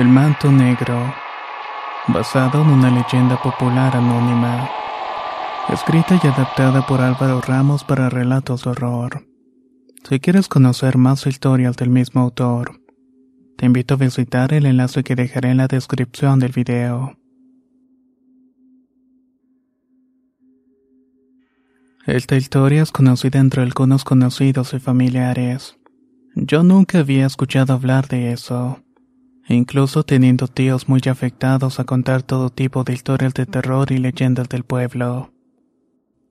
El manto negro, basado en una leyenda popular anónima, escrita y adaptada por Álvaro Ramos para relatos de horror. Si quieres conocer más historias del mismo autor, te invito a visitar el enlace que dejaré en la descripción del video. Esta historia es conocida entre algunos conocidos y familiares. Yo nunca había escuchado hablar de eso incluso teniendo tíos muy afectados a contar todo tipo de historias de terror y leyendas del pueblo.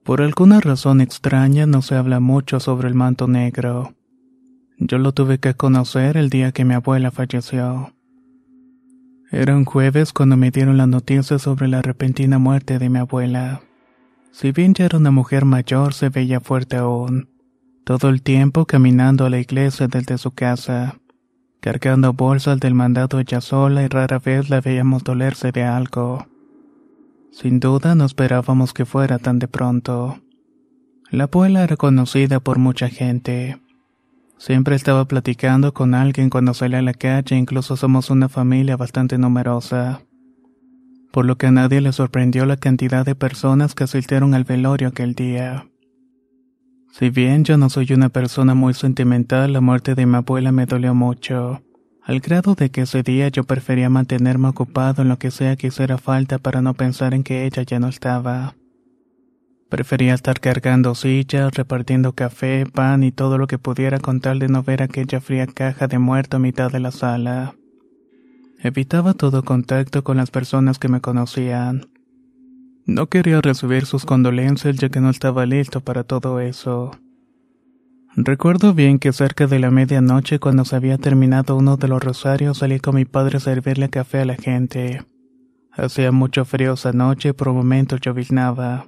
Por alguna razón extraña no se habla mucho sobre el manto negro. Yo lo tuve que conocer el día que mi abuela falleció. Era un jueves cuando me dieron la noticia sobre la repentina muerte de mi abuela. Si bien ya era una mujer mayor, se veía fuerte aún, todo el tiempo caminando a la iglesia desde su casa cargando bolsas del mandado ella sola y rara vez la veíamos dolerse de algo. Sin duda no esperábamos que fuera tan de pronto. La abuela era conocida por mucha gente. Siempre estaba platicando con alguien cuando salía a la calle, incluso somos una familia bastante numerosa. Por lo que a nadie le sorprendió la cantidad de personas que asistieron al velorio aquel día. Si bien yo no soy una persona muy sentimental, la muerte de mi abuela me dolió mucho, al grado de que ese día yo prefería mantenerme ocupado en lo que sea que hiciera falta para no pensar en que ella ya no estaba. Prefería estar cargando sillas, repartiendo café, pan y todo lo que pudiera con tal de no ver aquella fría caja de muerto a mitad de la sala. Evitaba todo contacto con las personas que me conocían. No quería recibir sus condolencias ya que no estaba listo para todo eso. Recuerdo bien que cerca de la medianoche cuando se había terminado uno de los rosarios salí con mi padre a servirle café a la gente. Hacía mucho frío esa noche y por momentos lloviznaba.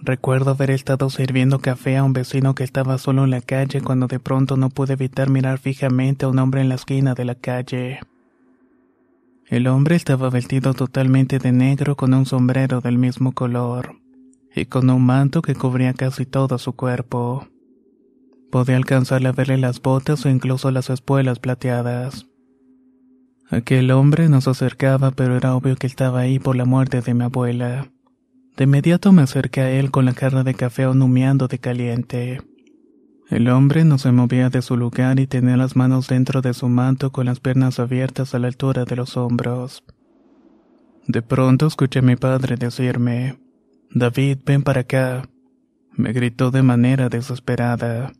Recuerdo haber estado sirviendo café a un vecino que estaba solo en la calle cuando de pronto no pude evitar mirar fijamente a un hombre en la esquina de la calle. El hombre estaba vestido totalmente de negro con un sombrero del mismo color y con un manto que cubría casi todo su cuerpo. Podía alcanzarle a verle las botas o incluso las espuelas plateadas. Aquel hombre nos acercaba, pero era obvio que estaba ahí por la muerte de mi abuela. De inmediato me acerqué a él con la jarra de café humeando de caliente. El hombre no se movía de su lugar y tenía las manos dentro de su manto con las piernas abiertas a la altura de los hombros. De pronto escuché a mi padre decirme, David, ven para acá. Me gritó de manera desesperada.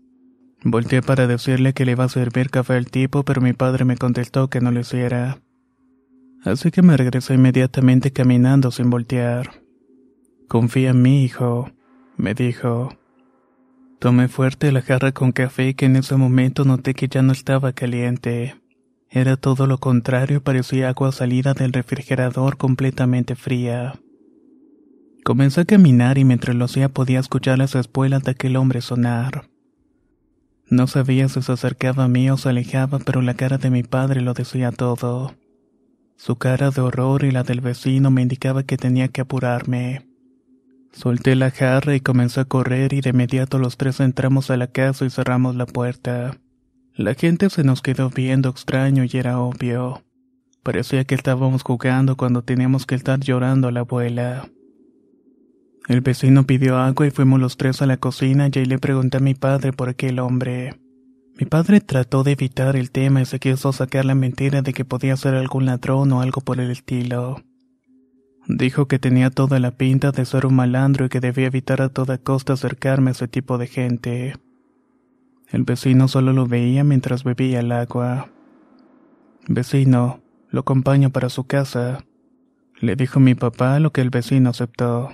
Volteé para decirle que le iba a servir café al tipo, pero mi padre me contestó que no lo hiciera. Así que me regresé inmediatamente caminando sin voltear. Confía en mí, hijo, me dijo. Tomé fuerte la jarra con café que en ese momento noté que ya no estaba caliente. Era todo lo contrario, parecía agua salida del refrigerador completamente fría. Comencé a caminar y mientras lo hacía podía escuchar las espuelas de aquel hombre sonar. No sabía si se acercaba a mí o se alejaba, pero la cara de mi padre lo decía todo. Su cara de horror y la del vecino me indicaba que tenía que apurarme. Solté la jarra y comencé a correr y de inmediato los tres entramos a la casa y cerramos la puerta. La gente se nos quedó viendo extraño y era obvio. Parecía que estábamos jugando cuando teníamos que estar llorando a la abuela. El vecino pidió agua y fuimos los tres a la cocina y ahí le pregunté a mi padre por aquel hombre. Mi padre trató de evitar el tema y se quiso sacar la mentira de que podía ser algún ladrón o algo por el estilo. Dijo que tenía toda la pinta de ser un malandro y que debía evitar a toda costa acercarme a ese tipo de gente. El vecino solo lo veía mientras bebía el agua. Vecino, lo acompaño para su casa. Le dijo mi papá lo que el vecino aceptó.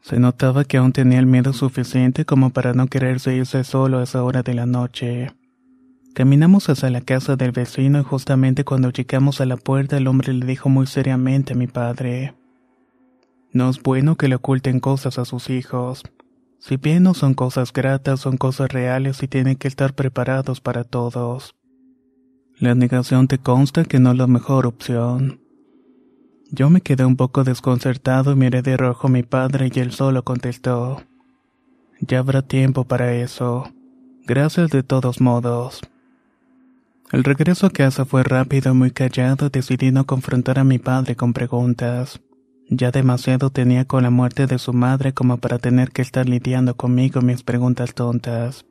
Se notaba que aún tenía el miedo suficiente como para no quererse irse solo a esa hora de la noche. Caminamos hacia la casa del vecino y justamente cuando llegamos a la puerta el hombre le dijo muy seriamente a mi padre. No es bueno que le oculten cosas a sus hijos. Si bien no son cosas gratas, son cosas reales y tienen que estar preparados para todos. La negación te consta que no es la mejor opción. Yo me quedé un poco desconcertado y miré de rojo a mi padre y él solo contestó. Ya habrá tiempo para eso. Gracias de todos modos. El regreso a casa fue rápido y muy callado, decidí no confrontar a mi padre con preguntas. Ya demasiado tenía con la muerte de su madre como para tener que estar lidiando conmigo mis preguntas tontas.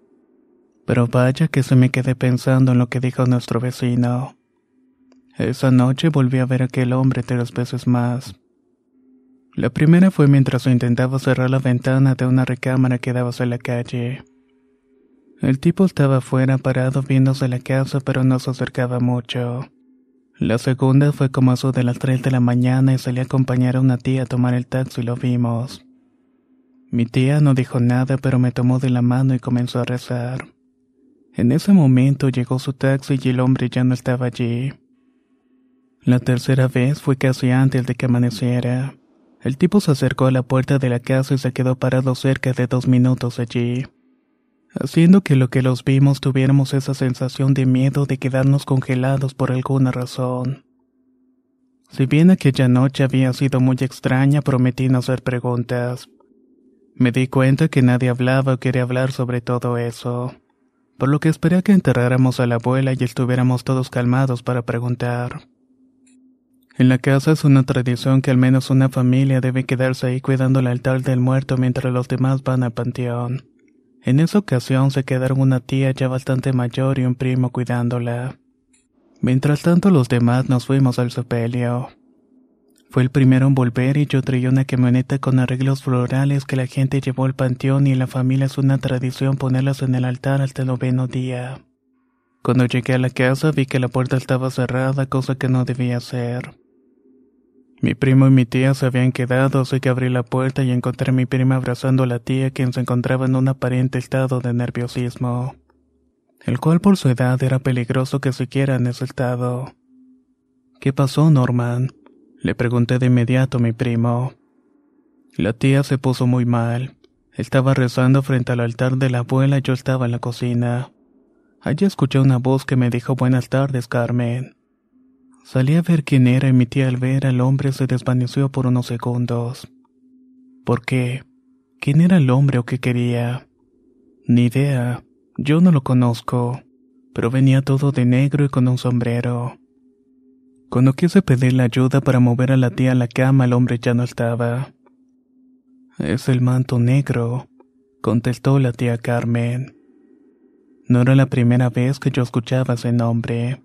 Pero vaya que se me quedé pensando en lo que dijo nuestro vecino. Esa noche volví a ver a aquel hombre tres veces más. La primera fue mientras intentaba cerrar la ventana de una recámara que daba hacia la calle. El tipo estaba afuera parado viéndose la casa pero no se acercaba mucho. La segunda fue como eso de las 3 de la mañana y salí a acompañar a una tía a tomar el taxi y lo vimos. Mi tía no dijo nada pero me tomó de la mano y comenzó a rezar. En ese momento llegó su taxi y el hombre ya no estaba allí. La tercera vez fue casi antes de que amaneciera. El tipo se acercó a la puerta de la casa y se quedó parado cerca de dos minutos allí, haciendo que lo que los vimos tuviéramos esa sensación de miedo de quedarnos congelados por alguna razón. Si bien aquella noche había sido muy extraña, prometí no hacer preguntas. Me di cuenta que nadie hablaba o quería hablar sobre todo eso, por lo que esperé a que enterráramos a la abuela y estuviéramos todos calmados para preguntar. En la casa es una tradición que al menos una familia debe quedarse ahí cuidando el altar del muerto mientras los demás van al panteón. En esa ocasión se quedaron una tía ya bastante mayor y un primo cuidándola. Mientras tanto los demás nos fuimos al sepelio. Fue el primero en volver y yo traía una camioneta con arreglos florales que la gente llevó al panteón y en la familia es una tradición ponerlas en el altar hasta el noveno día. Cuando llegué a la casa vi que la puerta estaba cerrada, cosa que no debía ser. Mi primo y mi tía se habían quedado, así que abrí la puerta y encontré a mi prima abrazando a la tía, quien se encontraba en un aparente estado de nerviosismo, el cual por su edad era peligroso que siquiera en ese estado. ¿Qué pasó, Norman? Le pregunté de inmediato a mi primo. La tía se puso muy mal. Estaba rezando frente al altar de la abuela y yo estaba en la cocina. Allí escuché una voz que me dijo buenas tardes, Carmen. Salí a ver quién era y mi tía al ver al hombre se desvaneció por unos segundos. ¿Por qué? ¿Quién era el hombre o qué quería? Ni idea. Yo no lo conozco. Pero venía todo de negro y con un sombrero. Cuando quise pedirle ayuda para mover a la tía a la cama, el hombre ya no estaba. Es el manto negro, contestó la tía Carmen. No era la primera vez que yo escuchaba ese nombre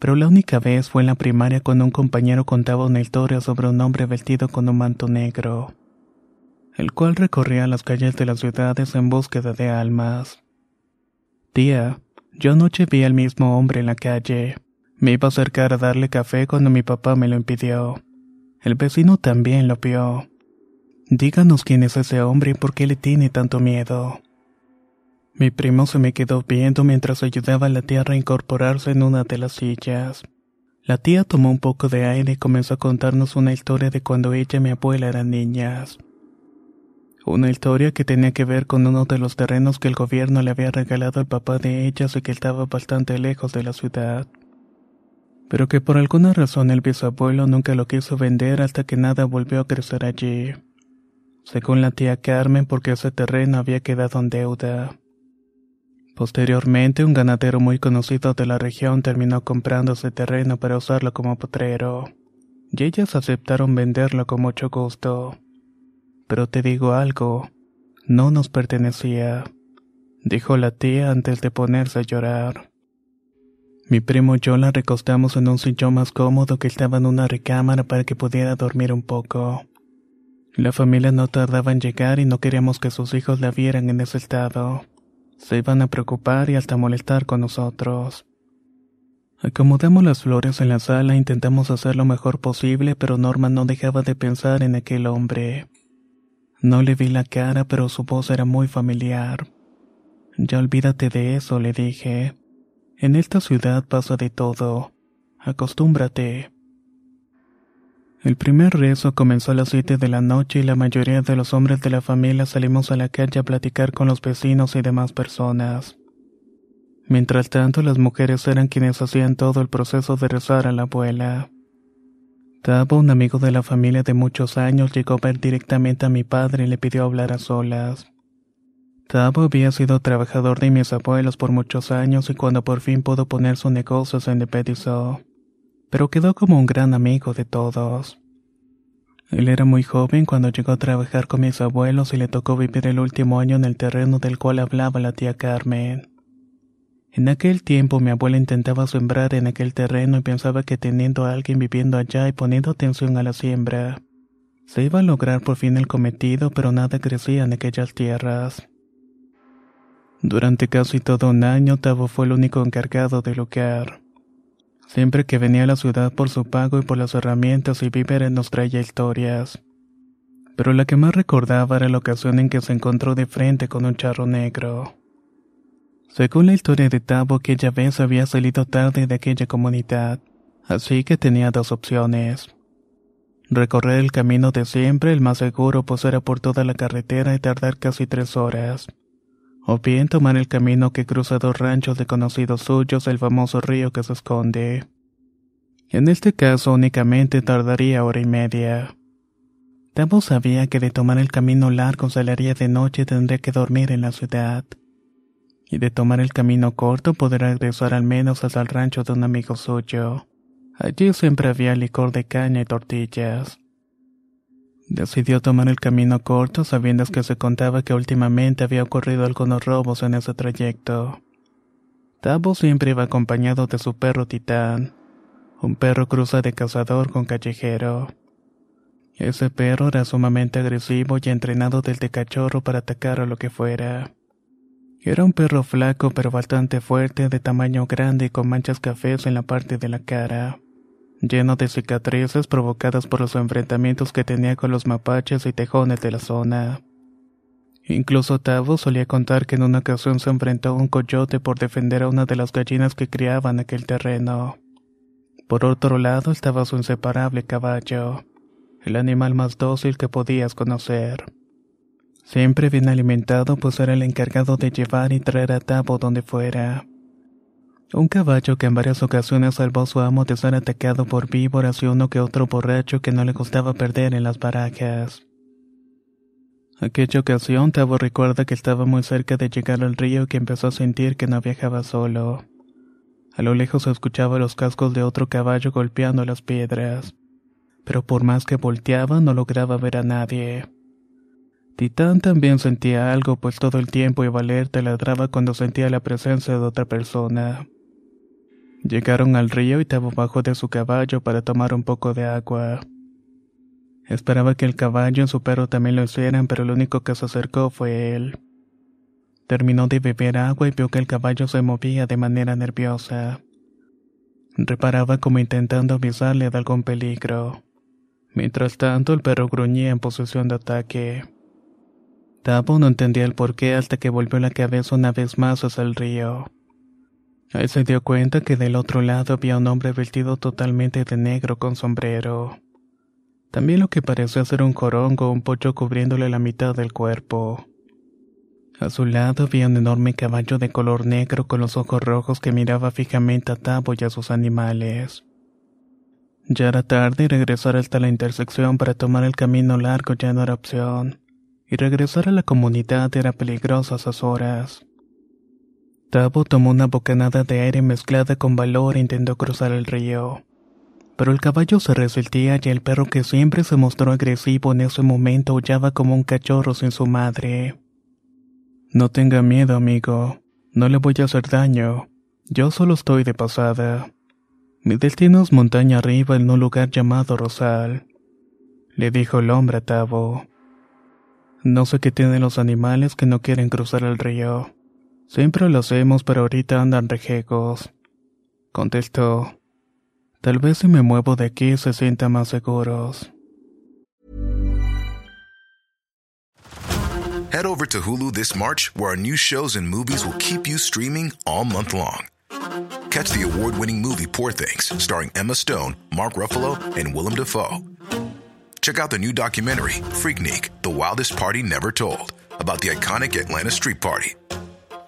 pero la única vez fue en la primaria cuando un compañero contaba una historia sobre un hombre vestido con un manto negro, el cual recorría las calles de las ciudades en búsqueda de almas. Tía, yo anoche vi al mismo hombre en la calle. Me iba a acercar a darle café cuando mi papá me lo impidió. El vecino también lo vio. Díganos quién es ese hombre y por qué le tiene tanto miedo. Mi primo se me quedó viendo mientras ayudaba a la tía a reincorporarse en una de las sillas. La tía tomó un poco de aire y comenzó a contarnos una historia de cuando ella y mi abuela eran niñas. Una historia que tenía que ver con uno de los terrenos que el gobierno le había regalado al papá de ellas y que estaba bastante lejos de la ciudad. Pero que por alguna razón el bisabuelo nunca lo quiso vender hasta que nada volvió a crecer allí. Según la tía Carmen, porque ese terreno había quedado en deuda. Posteriormente, un ganadero muy conocido de la región terminó comprando ese terreno para usarlo como potrero, y ellas aceptaron venderlo con mucho gusto. Pero te digo algo, no nos pertenecía, dijo la tía antes de ponerse a llorar. Mi primo y yo la recostamos en un sillón más cómodo que estaba en una recámara para que pudiera dormir un poco. La familia no tardaba en llegar y no queríamos que sus hijos la vieran en ese estado. Se iban a preocupar y hasta molestar con nosotros. Acomodamos las flores en la sala intentamos hacer lo mejor posible, pero Norma no dejaba de pensar en aquel hombre. No le vi la cara, pero su voz era muy familiar. Ya olvídate de eso, le dije. En esta ciudad pasa de todo. Acostúmbrate. El primer rezo comenzó a las siete de la noche y la mayoría de los hombres de la familia salimos a la calle a platicar con los vecinos y demás personas. Mientras tanto, las mujeres eran quienes hacían todo el proceso de rezar a la abuela. Tabo, un amigo de la familia de muchos años, llegó a ver directamente a mi padre y le pidió hablar a solas. Tabo había sido trabajador de mis abuelos por muchos años y cuando por fin pudo poner su negocio se independizó pero quedó como un gran amigo de todos. Él era muy joven cuando llegó a trabajar con mis abuelos y le tocó vivir el último año en el terreno del cual hablaba la tía Carmen. En aquel tiempo mi abuela intentaba sembrar en aquel terreno y pensaba que teniendo a alguien viviendo allá y poniendo atención a la siembra, se iba a lograr por fin el cometido, pero nada crecía en aquellas tierras. Durante casi todo un año Tavo fue el único encargado del lugar. Siempre que venía a la ciudad por su pago y por las herramientas y víveres nos traía historias. Pero la que más recordaba era la ocasión en que se encontró de frente con un charro negro. Según la historia de Tabo, aquella vez había salido tarde de aquella comunidad, así que tenía dos opciones. Recorrer el camino de siempre, el más seguro, pues era por toda la carretera y tardar casi tres horas o bien tomar el camino que cruza dos ranchos de conocidos suyos, el famoso río que se esconde. En este caso únicamente tardaría hora y media. Tabo sabía que de tomar el camino largo saliría de noche y tendría que dormir en la ciudad. Y de tomar el camino corto podrá regresar al menos hasta el rancho de un amigo suyo. Allí siempre había licor de caña y tortillas. Decidió tomar el camino corto sabiendo que se contaba que últimamente había ocurrido algunos robos en ese trayecto. Tabo siempre iba acompañado de su perro Titán, un perro cruza de cazador con callejero. Ese perro era sumamente agresivo y entrenado desde cachorro para atacar a lo que fuera. Era un perro flaco pero bastante fuerte, de tamaño grande y con manchas cafés en la parte de la cara lleno de cicatrices provocadas por los enfrentamientos que tenía con los mapaches y tejones de la zona. Incluso Tavo solía contar que en una ocasión se enfrentó a un coyote por defender a una de las gallinas que criaban aquel terreno. Por otro lado estaba su inseparable caballo, el animal más dócil que podías conocer. Siempre bien alimentado, pues era el encargado de llevar y traer a Tavo donde fuera. Un caballo que en varias ocasiones salvó a su amo de ser atacado por víboras y uno que otro borracho que no le gustaba perder en las barajas. Aquella ocasión Tavo recuerda que estaba muy cerca de llegar al río y que empezó a sentir que no viajaba solo. A lo lejos escuchaba los cascos de otro caballo golpeando las piedras, pero por más que volteaba no lograba ver a nadie. Titán también sentía algo, pues todo el tiempo iba alerta ladraba cuando sentía la presencia de otra persona. Llegaron al río y Tabo bajó de su caballo para tomar un poco de agua. Esperaba que el caballo y su perro también lo hicieran, pero lo único que se acercó fue él. Terminó de beber agua y vio que el caballo se movía de manera nerviosa. Reparaba como intentando avisarle de algún peligro. Mientras tanto, el perro gruñía en posición de ataque. Tabo no entendía el porqué hasta que volvió la cabeza una vez más hacia el río. Se dio cuenta que del otro lado había un hombre vestido totalmente de negro con sombrero. También lo que parecía ser un corongo o un pocho cubriéndole la mitad del cuerpo. A su lado había un enorme caballo de color negro con los ojos rojos que miraba fijamente a Tabo y a sus animales. Ya era tarde y regresar hasta la intersección para tomar el camino largo ya no era opción, y regresar a la comunidad era peligroso a esas horas. Tabo tomó una bocanada de aire mezclada con valor e intentó cruzar el río. Pero el caballo se resistía y el perro que siempre se mostró agresivo en ese momento aullaba como un cachorro sin su madre. No tenga miedo, amigo. No le voy a hacer daño. Yo solo estoy de pasada. Mi destino es montaña arriba en un lugar llamado Rosal. Le dijo el hombre a Tabo. No sé qué tienen los animales que no quieren cruzar el río. Siempre lo hacemos, pero ahorita andan rejegos. Contestó. Tal vez si me muevo de aquí se sientan más seguros. Head over to Hulu this March, where our new shows and movies will keep you streaming all month long. Catch the award-winning movie Poor Things, starring Emma Stone, Mark Ruffalo, and Willem Dafoe. Check out the new documentary, Freaknik, The Wildest Party Never Told, about the iconic Atlanta Street Party.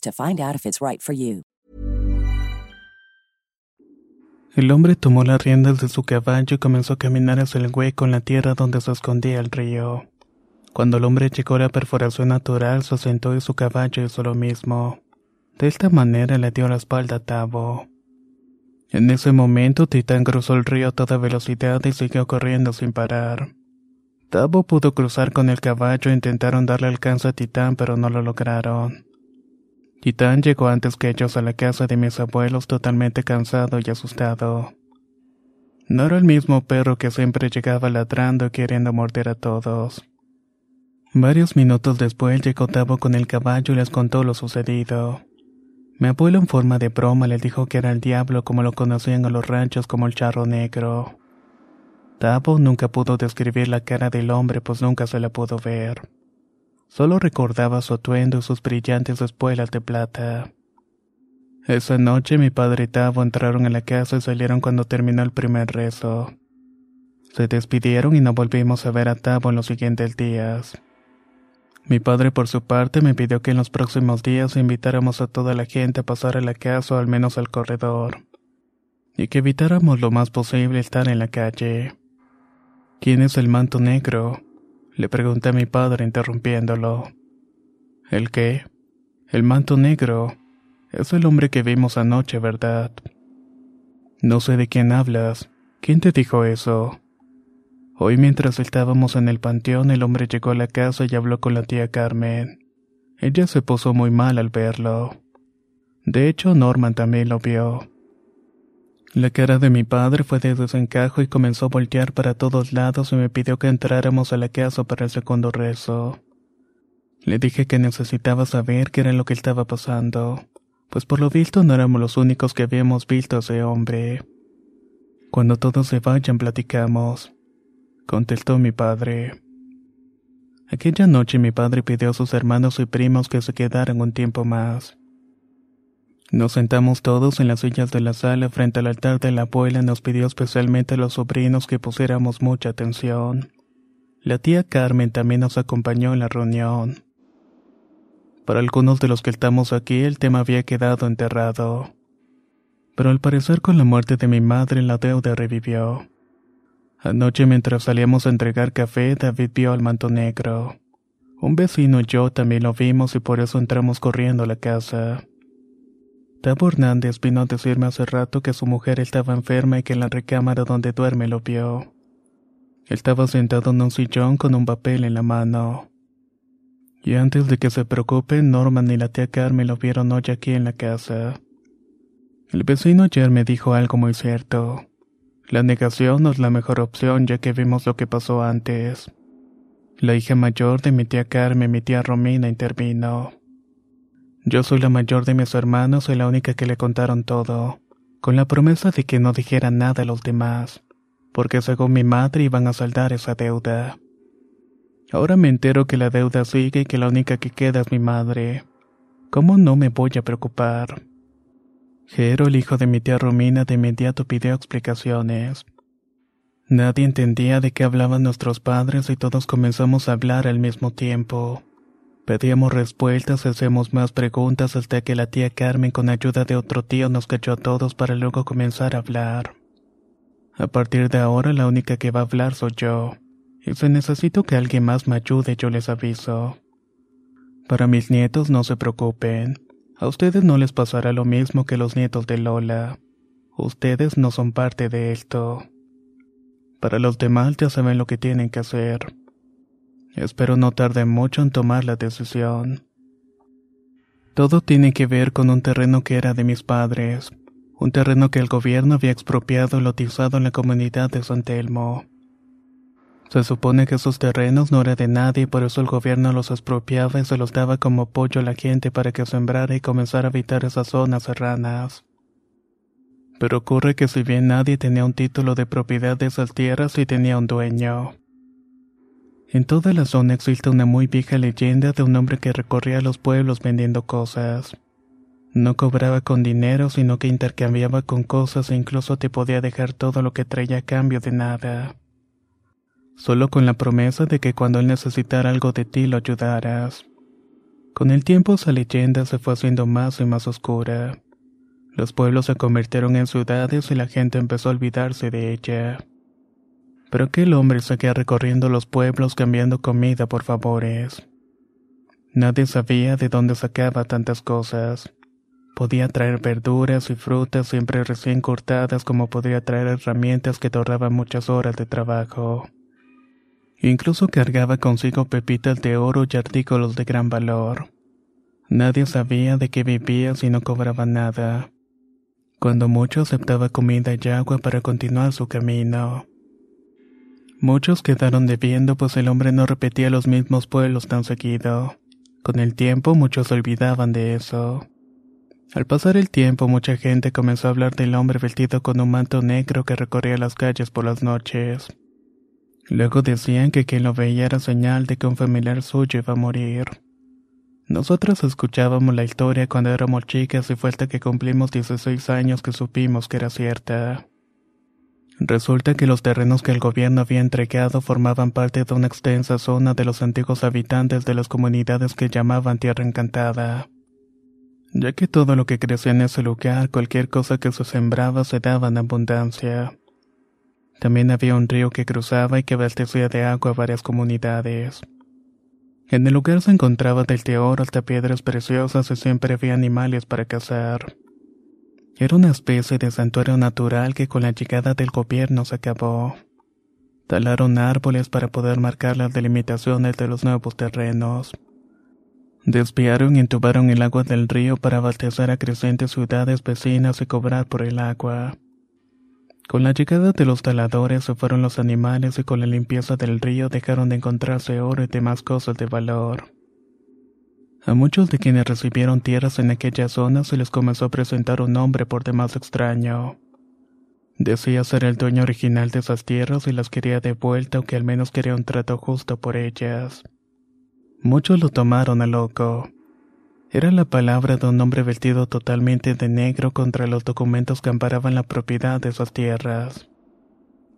to find out if it's right for you. El hombre tomó las riendas de su caballo y comenzó a caminar hacia el hueco en la tierra donde se escondía el río. Cuando el hombre a la perforación natural, se sentó y su caballo hizo lo mismo. De esta manera le dio la espalda a Tabo. En ese momento, Titán cruzó el río a toda velocidad y siguió corriendo sin parar. Tabo pudo cruzar con el caballo e intentaron darle alcance a Titán, pero no lo lograron. Titán llegó antes que ellos a la casa de mis abuelos totalmente cansado y asustado. No era el mismo perro que siempre llegaba ladrando queriendo morder a todos. Varios minutos después llegó Tabo con el caballo y les contó lo sucedido. Mi abuelo en forma de broma le dijo que era el diablo como lo conocían a los ranchos como el charro negro. Tabo nunca pudo describir la cara del hombre pues nunca se la pudo ver. Solo recordaba su atuendo y sus brillantes espuelas de plata. Esa noche mi padre y Tavo entraron en la casa y salieron cuando terminó el primer rezo. Se despidieron y no volvimos a ver a Tavo en los siguientes días. Mi padre por su parte me pidió que en los próximos días invitáramos a toda la gente a pasar a la casa o al menos al corredor, y que evitáramos lo más posible estar en la calle. ¿Quién es el manto negro? Le pregunté a mi padre interrumpiéndolo. ¿El qué? El manto negro. Es el hombre que vimos anoche, ¿verdad? No sé de quién hablas. ¿Quién te dijo eso? Hoy mientras estábamos en el panteón, el hombre llegó a la casa y habló con la tía Carmen. Ella se puso muy mal al verlo. De hecho, Norman también lo vio. La cara de mi padre fue de desencajo y comenzó a voltear para todos lados y me pidió que entráramos a la casa para el segundo rezo. Le dije que necesitaba saber qué era lo que estaba pasando, pues por lo visto no éramos los únicos que habíamos visto a ese hombre. Cuando todos se vayan platicamos, contestó mi padre. Aquella noche mi padre pidió a sus hermanos y primos que se quedaran un tiempo más. Nos sentamos todos en las sillas de la sala frente al altar de la abuela y nos pidió especialmente a los sobrinos que pusiéramos mucha atención. La tía Carmen también nos acompañó en la reunión. Para algunos de los que estamos aquí el tema había quedado enterrado. Pero al parecer con la muerte de mi madre la deuda revivió. Anoche mientras salíamos a entregar café, David vio al manto negro. Un vecino y yo también lo vimos y por eso entramos corriendo a la casa. Tabo Hernández vino a decirme hace rato que su mujer estaba enferma y que en la recámara donde duerme lo vio. Estaba sentado en un sillón con un papel en la mano. Y antes de que se preocupe, Norman y la tía Carmen lo vieron hoy aquí en la casa. El vecino ayer me dijo algo muy cierto. La negación no es la mejor opción ya que vimos lo que pasó antes. La hija mayor de mi tía Carmen, mi tía Romina, intervino. Yo soy la mayor de mis hermanos y la única que le contaron todo, con la promesa de que no dijera nada a los demás, porque según mi madre iban a saldar esa deuda. Ahora me entero que la deuda sigue y que la única que queda es mi madre. ¿Cómo no me voy a preocupar? Jero, el hijo de mi tía Romina, de inmediato pidió explicaciones. Nadie entendía de qué hablaban nuestros padres y todos comenzamos a hablar al mismo tiempo. Pedíamos respuestas hacemos más preguntas hasta que la tía Carmen con ayuda de otro tío nos cachó a todos para luego comenzar a hablar. A partir de ahora la única que va a hablar soy yo, y si necesito que alguien más me ayude yo les aviso. Para mis nietos no se preocupen, a ustedes no les pasará lo mismo que los nietos de Lola. Ustedes no son parte de esto. Para los demás ya saben lo que tienen que hacer. Espero no tarde mucho en tomar la decisión. Todo tiene que ver con un terreno que era de mis padres, un terreno que el gobierno había expropiado y lotizado en la comunidad de San Telmo. Se supone que esos terrenos no eran de nadie por eso el gobierno los expropiaba y se los daba como apoyo a la gente para que sembrara y comenzara a habitar esas zonas serranas. Pero ocurre que si bien nadie tenía un título de propiedad de esas tierras, sí tenía un dueño. En toda la zona existe una muy vieja leyenda de un hombre que recorría los pueblos vendiendo cosas. No cobraba con dinero, sino que intercambiaba con cosas e incluso te podía dejar todo lo que traía a cambio de nada. Solo con la promesa de que cuando él necesitara algo de ti lo ayudaras. Con el tiempo esa leyenda se fue haciendo más y más oscura. Los pueblos se convirtieron en ciudades y la gente empezó a olvidarse de ella. Pero aquel hombre seguía recorriendo los pueblos cambiando comida por favores. Nadie sabía de dónde sacaba tantas cosas. Podía traer verduras y frutas siempre recién cortadas como podría traer herramientas que ahorraban muchas horas de trabajo. Incluso cargaba consigo pepitas de oro y artículos de gran valor. Nadie sabía de qué vivía si no cobraba nada. Cuando mucho aceptaba comida y agua para continuar su camino. Muchos quedaron debiendo pues el hombre no repetía los mismos pueblos tan seguido. Con el tiempo muchos olvidaban de eso. Al pasar el tiempo mucha gente comenzó a hablar del hombre vestido con un manto negro que recorría las calles por las noches. Luego decían que quien lo veía era señal de que un familiar suyo iba a morir. Nosotros escuchábamos la historia cuando éramos chicas y fue hasta que cumplimos 16 años que supimos que era cierta. Resulta que los terrenos que el gobierno había entregado formaban parte de una extensa zona de los antiguos habitantes de las comunidades que llamaban Tierra Encantada. Ya que todo lo que crecía en ese lugar, cualquier cosa que se sembraba se daba en abundancia. También había un río que cruzaba y que abastecía de agua a varias comunidades. En el lugar se encontraba del oro hasta piedras preciosas y siempre había animales para cazar. Era una especie de santuario natural que con la llegada del gobierno se acabó. Talaron árboles para poder marcar las delimitaciones de los nuevos terrenos. Desviaron y entubaron el agua del río para abastecer a crecientes ciudades vecinas y cobrar por el agua. Con la llegada de los taladores se fueron los animales y con la limpieza del río dejaron de encontrarse oro y demás cosas de valor. A muchos de quienes recibieron tierras en aquella zona se les comenzó a presentar un nombre por demás extraño. Decía ser el dueño original de esas tierras y las quería de vuelta o que al menos quería un trato justo por ellas. Muchos lo tomaron a loco. Era la palabra de un hombre vestido totalmente de negro contra los documentos que amparaban la propiedad de esas tierras.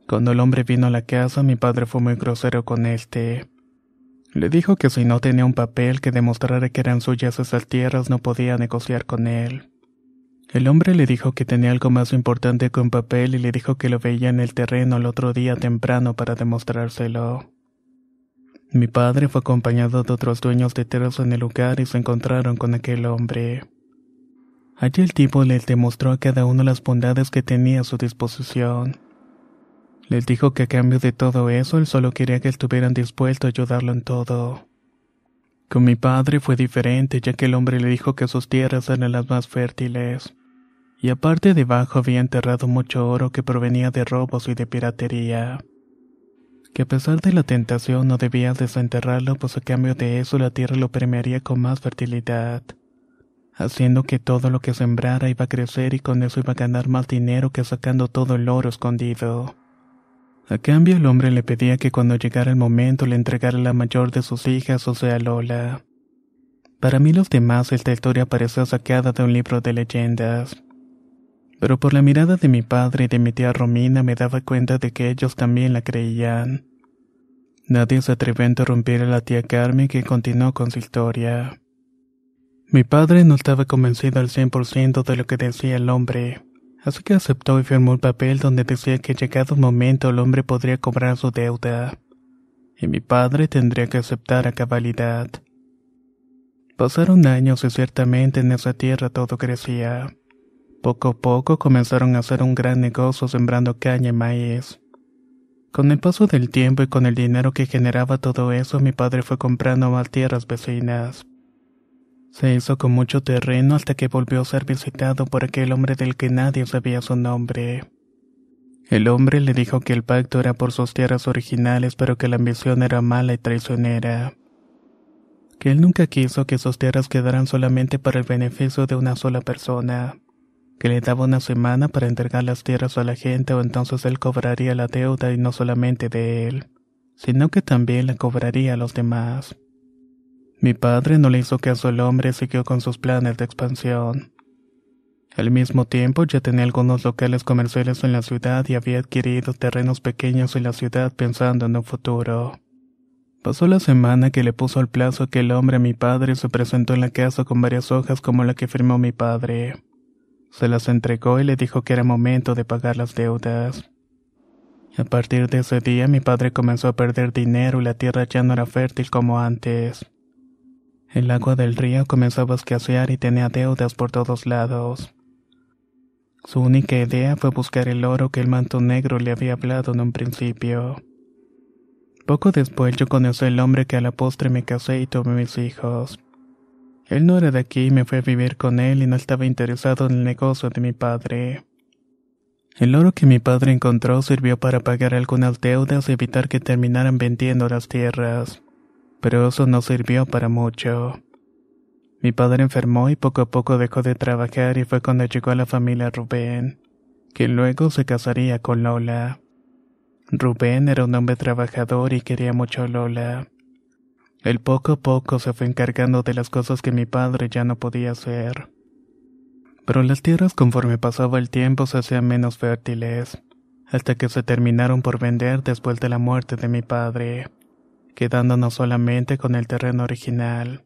Cuando el hombre vino a la casa, mi padre fue muy grosero con este. Le dijo que si no tenía un papel que demostrara que eran suyas esas tierras no podía negociar con él. El hombre le dijo que tenía algo más importante que un papel y le dijo que lo veía en el terreno el otro día temprano para demostrárselo. Mi padre fue acompañado de otros dueños de tierras en el lugar y se encontraron con aquel hombre. Allí el tipo les demostró a cada uno las bondades que tenía a su disposición. Les dijo que a cambio de todo eso él solo quería que estuvieran dispuestos a ayudarlo en todo. Con mi padre fue diferente ya que el hombre le dijo que sus tierras eran las más fértiles. Y aparte debajo había enterrado mucho oro que provenía de robos y de piratería. Que a pesar de la tentación no debía desenterrarlo pues a cambio de eso la tierra lo premiaría con más fertilidad haciendo que todo lo que sembrara iba a crecer y con eso iba a ganar más dinero que sacando todo el oro escondido. A cambio el hombre le pedía que cuando llegara el momento le entregara la mayor de sus hijas, o sea Lola. Para mí los demás esta historia parecía sacada de un libro de leyendas. Pero por la mirada de mi padre y de mi tía Romina me daba cuenta de que ellos también la creían. Nadie se atrevió a interrumpir a la tía Carmen que continuó con su historia. Mi padre no estaba convencido al 100% de lo que decía el hombre, así que aceptó y firmó un papel donde decía que llegado un momento el hombre podría cobrar su deuda, y mi padre tendría que aceptar a cabalidad. Pasaron años y ciertamente en esa tierra todo crecía. Poco a poco comenzaron a hacer un gran negocio sembrando caña y maíz. Con el paso del tiempo y con el dinero que generaba todo eso, mi padre fue comprando más tierras vecinas. Se hizo con mucho terreno hasta que volvió a ser visitado por aquel hombre del que nadie sabía su nombre. El hombre le dijo que el pacto era por sus tierras originales, pero que la ambición era mala y traicionera. Que él nunca quiso que sus tierras quedaran solamente para el beneficio de una sola persona. Que le daba una semana para entregar las tierras a la gente o entonces él cobraría la deuda y no solamente de él, sino que también la cobraría a los demás. Mi padre no le hizo caso al hombre y siguió con sus planes de expansión. Al mismo tiempo ya tenía algunos locales comerciales en la ciudad y había adquirido terrenos pequeños en la ciudad pensando en un futuro. Pasó la semana que le puso el plazo a aquel hombre a mi padre se presentó en la casa con varias hojas como la que firmó mi padre. Se las entregó y le dijo que era momento de pagar las deudas. A partir de ese día mi padre comenzó a perder dinero y la tierra ya no era fértil como antes. El agua del río comenzaba a escasear y tenía deudas por todos lados. Su única idea fue buscar el oro que el manto negro le había hablado en un principio. Poco después yo conocí al hombre que a la postre me casé y tuve mis hijos. Él no era de aquí y me fue a vivir con él y no estaba interesado en el negocio de mi padre. El oro que mi padre encontró sirvió para pagar algunas deudas y evitar que terminaran vendiendo las tierras pero eso no sirvió para mucho. Mi padre enfermó y poco a poco dejó de trabajar y fue cuando llegó a la familia Rubén, que luego se casaría con Lola. Rubén era un hombre trabajador y quería mucho a Lola. Él poco a poco se fue encargando de las cosas que mi padre ya no podía hacer. Pero las tierras conforme pasaba el tiempo se hacían menos fértiles, hasta que se terminaron por vender después de la muerte de mi padre quedándonos solamente con el terreno original.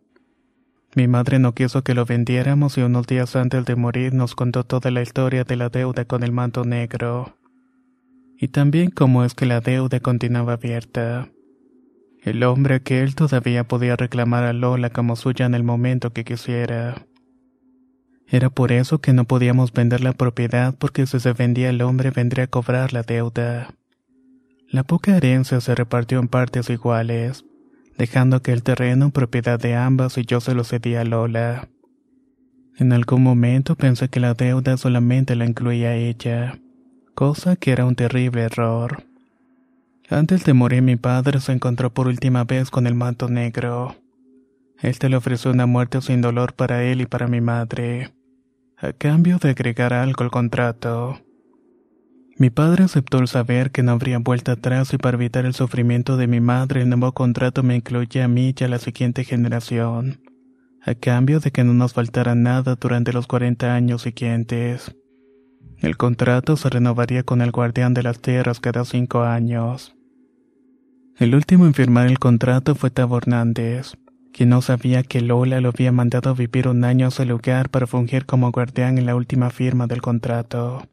Mi madre no quiso que lo vendiéramos y unos días antes de morir nos contó toda la historia de la deuda con el manto negro. Y también cómo es que la deuda continuaba abierta. El hombre aquel todavía podía reclamar a Lola como suya en el momento que quisiera. Era por eso que no podíamos vender la propiedad porque si se vendía el hombre vendría a cobrar la deuda. La poca herencia se repartió en partes iguales, dejando que el terreno propiedad de ambas y yo se lo cedí a Lola. En algún momento pensé que la deuda solamente la incluía ella, cosa que era un terrible error. Antes de morir mi padre se encontró por última vez con el manto negro. Este le ofreció una muerte sin dolor para él y para mi madre, a cambio de agregar algo al contrato. Mi padre aceptó el saber que no habría vuelta atrás y para evitar el sufrimiento de mi madre el nuevo contrato me incluye a mí y a la siguiente generación, a cambio de que no nos faltara nada durante los 40 años siguientes. El contrato se renovaría con el guardián de las tierras cada cinco años. El último en firmar el contrato fue Tavo Hernández, quien no sabía que Lola lo había mandado a vivir un año a ese lugar para fungir como guardián en la última firma del contrato.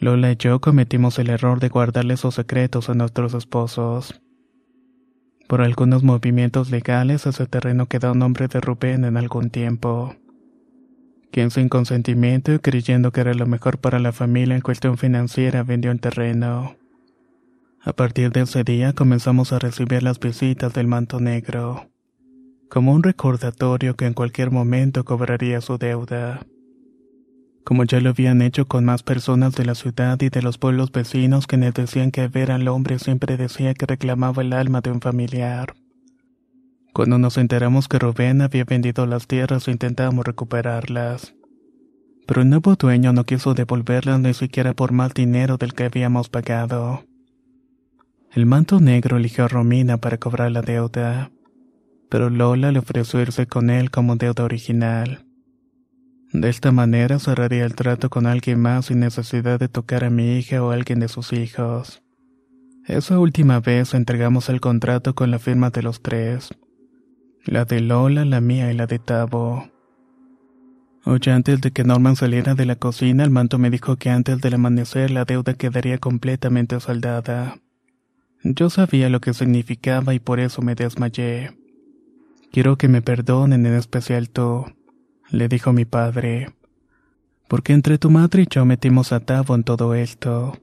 Lola y yo cometimos el error de guardarle sus secretos a nuestros esposos. Por algunos movimientos legales, ese terreno quedó a nombre de Rubén en algún tiempo. Quien sin consentimiento y creyendo que era lo mejor para la familia en cuestión financiera vendió el terreno. A partir de ese día comenzamos a recibir las visitas del manto negro, como un recordatorio que en cualquier momento cobraría su deuda. Como ya lo habían hecho con más personas de la ciudad y de los pueblos vecinos que nos decían que ver al hombre siempre decía que reclamaba el alma de un familiar. Cuando nos enteramos que Rubén había vendido las tierras intentamos recuperarlas. Pero el nuevo dueño no quiso devolverlas ni siquiera por más dinero del que habíamos pagado. El manto negro eligió a Romina para cobrar la deuda, pero Lola le ofreció irse con él como deuda original. De esta manera cerraría el trato con alguien más sin necesidad de tocar a mi hija o a alguien de sus hijos. Esa última vez entregamos el contrato con la firma de los tres. La de Lola, la mía y la de Tavo. Hoy antes de que Norman saliera de la cocina, el manto me dijo que antes del amanecer la deuda quedaría completamente saldada. Yo sabía lo que significaba y por eso me desmayé. Quiero que me perdonen, en especial tú le dijo mi padre, porque entre tu madre y yo metimos a Tavo en todo esto.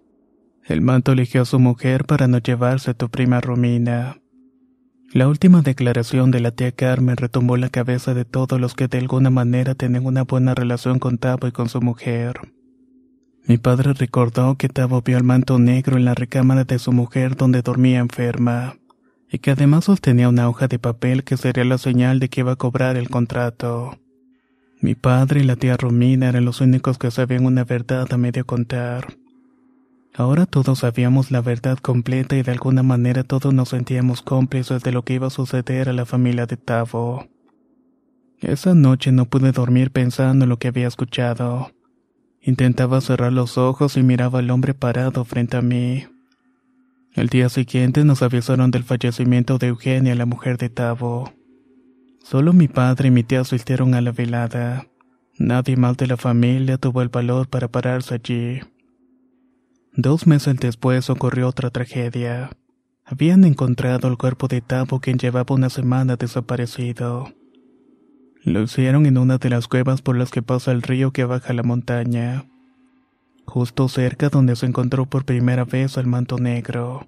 El manto eligió a su mujer para no llevarse a tu prima Romina. La última declaración de la tía Carmen retumbó la cabeza de todos los que de alguna manera tenían una buena relación con Tavo y con su mujer. Mi padre recordó que Tavo vio el manto negro en la recámara de su mujer donde dormía enferma, y que además sostenía una hoja de papel que sería la señal de que iba a cobrar el contrato. Mi padre y la tía Romina eran los únicos que sabían una verdad a medio contar. Ahora todos sabíamos la verdad completa y de alguna manera todos nos sentíamos cómplices de lo que iba a suceder a la familia de Tavo. Esa noche no pude dormir pensando en lo que había escuchado. Intentaba cerrar los ojos y miraba al hombre parado frente a mí. El día siguiente nos avisaron del fallecimiento de Eugenia, la mujer de Tavo. Solo mi padre y mi tía asistieron a la velada. Nadie más de la familia tuvo el valor para pararse allí. Dos meses después ocurrió otra tragedia. Habían encontrado el cuerpo de Tavo quien llevaba una semana desaparecido. Lo hicieron en una de las cuevas por las que pasa el río que baja la montaña, justo cerca donde se encontró por primera vez el manto negro.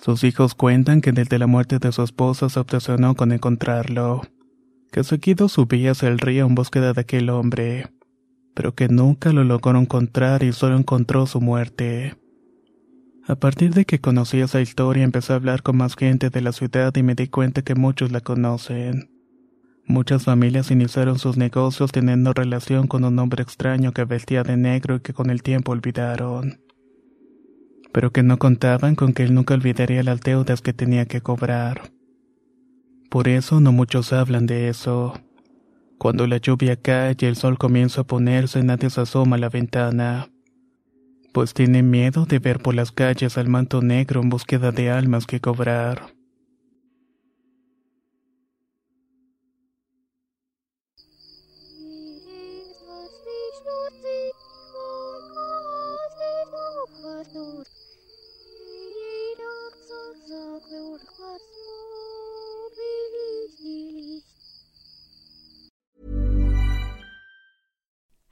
Sus hijos cuentan que desde la muerte de su esposa se obsesionó con encontrarlo, que seguido subía hacia el río en búsqueda de aquel hombre, pero que nunca lo logró encontrar y solo encontró su muerte. A partir de que conocí esa historia empecé a hablar con más gente de la ciudad y me di cuenta que muchos la conocen. Muchas familias iniciaron sus negocios teniendo relación con un hombre extraño que vestía de negro y que con el tiempo olvidaron pero que no contaban con que él nunca olvidaría las deudas que tenía que cobrar. Por eso no muchos hablan de eso. Cuando la lluvia cae y el sol comienza a ponerse, nadie se asoma a la ventana, pues tiene miedo de ver por las calles al manto negro en búsqueda de almas que cobrar.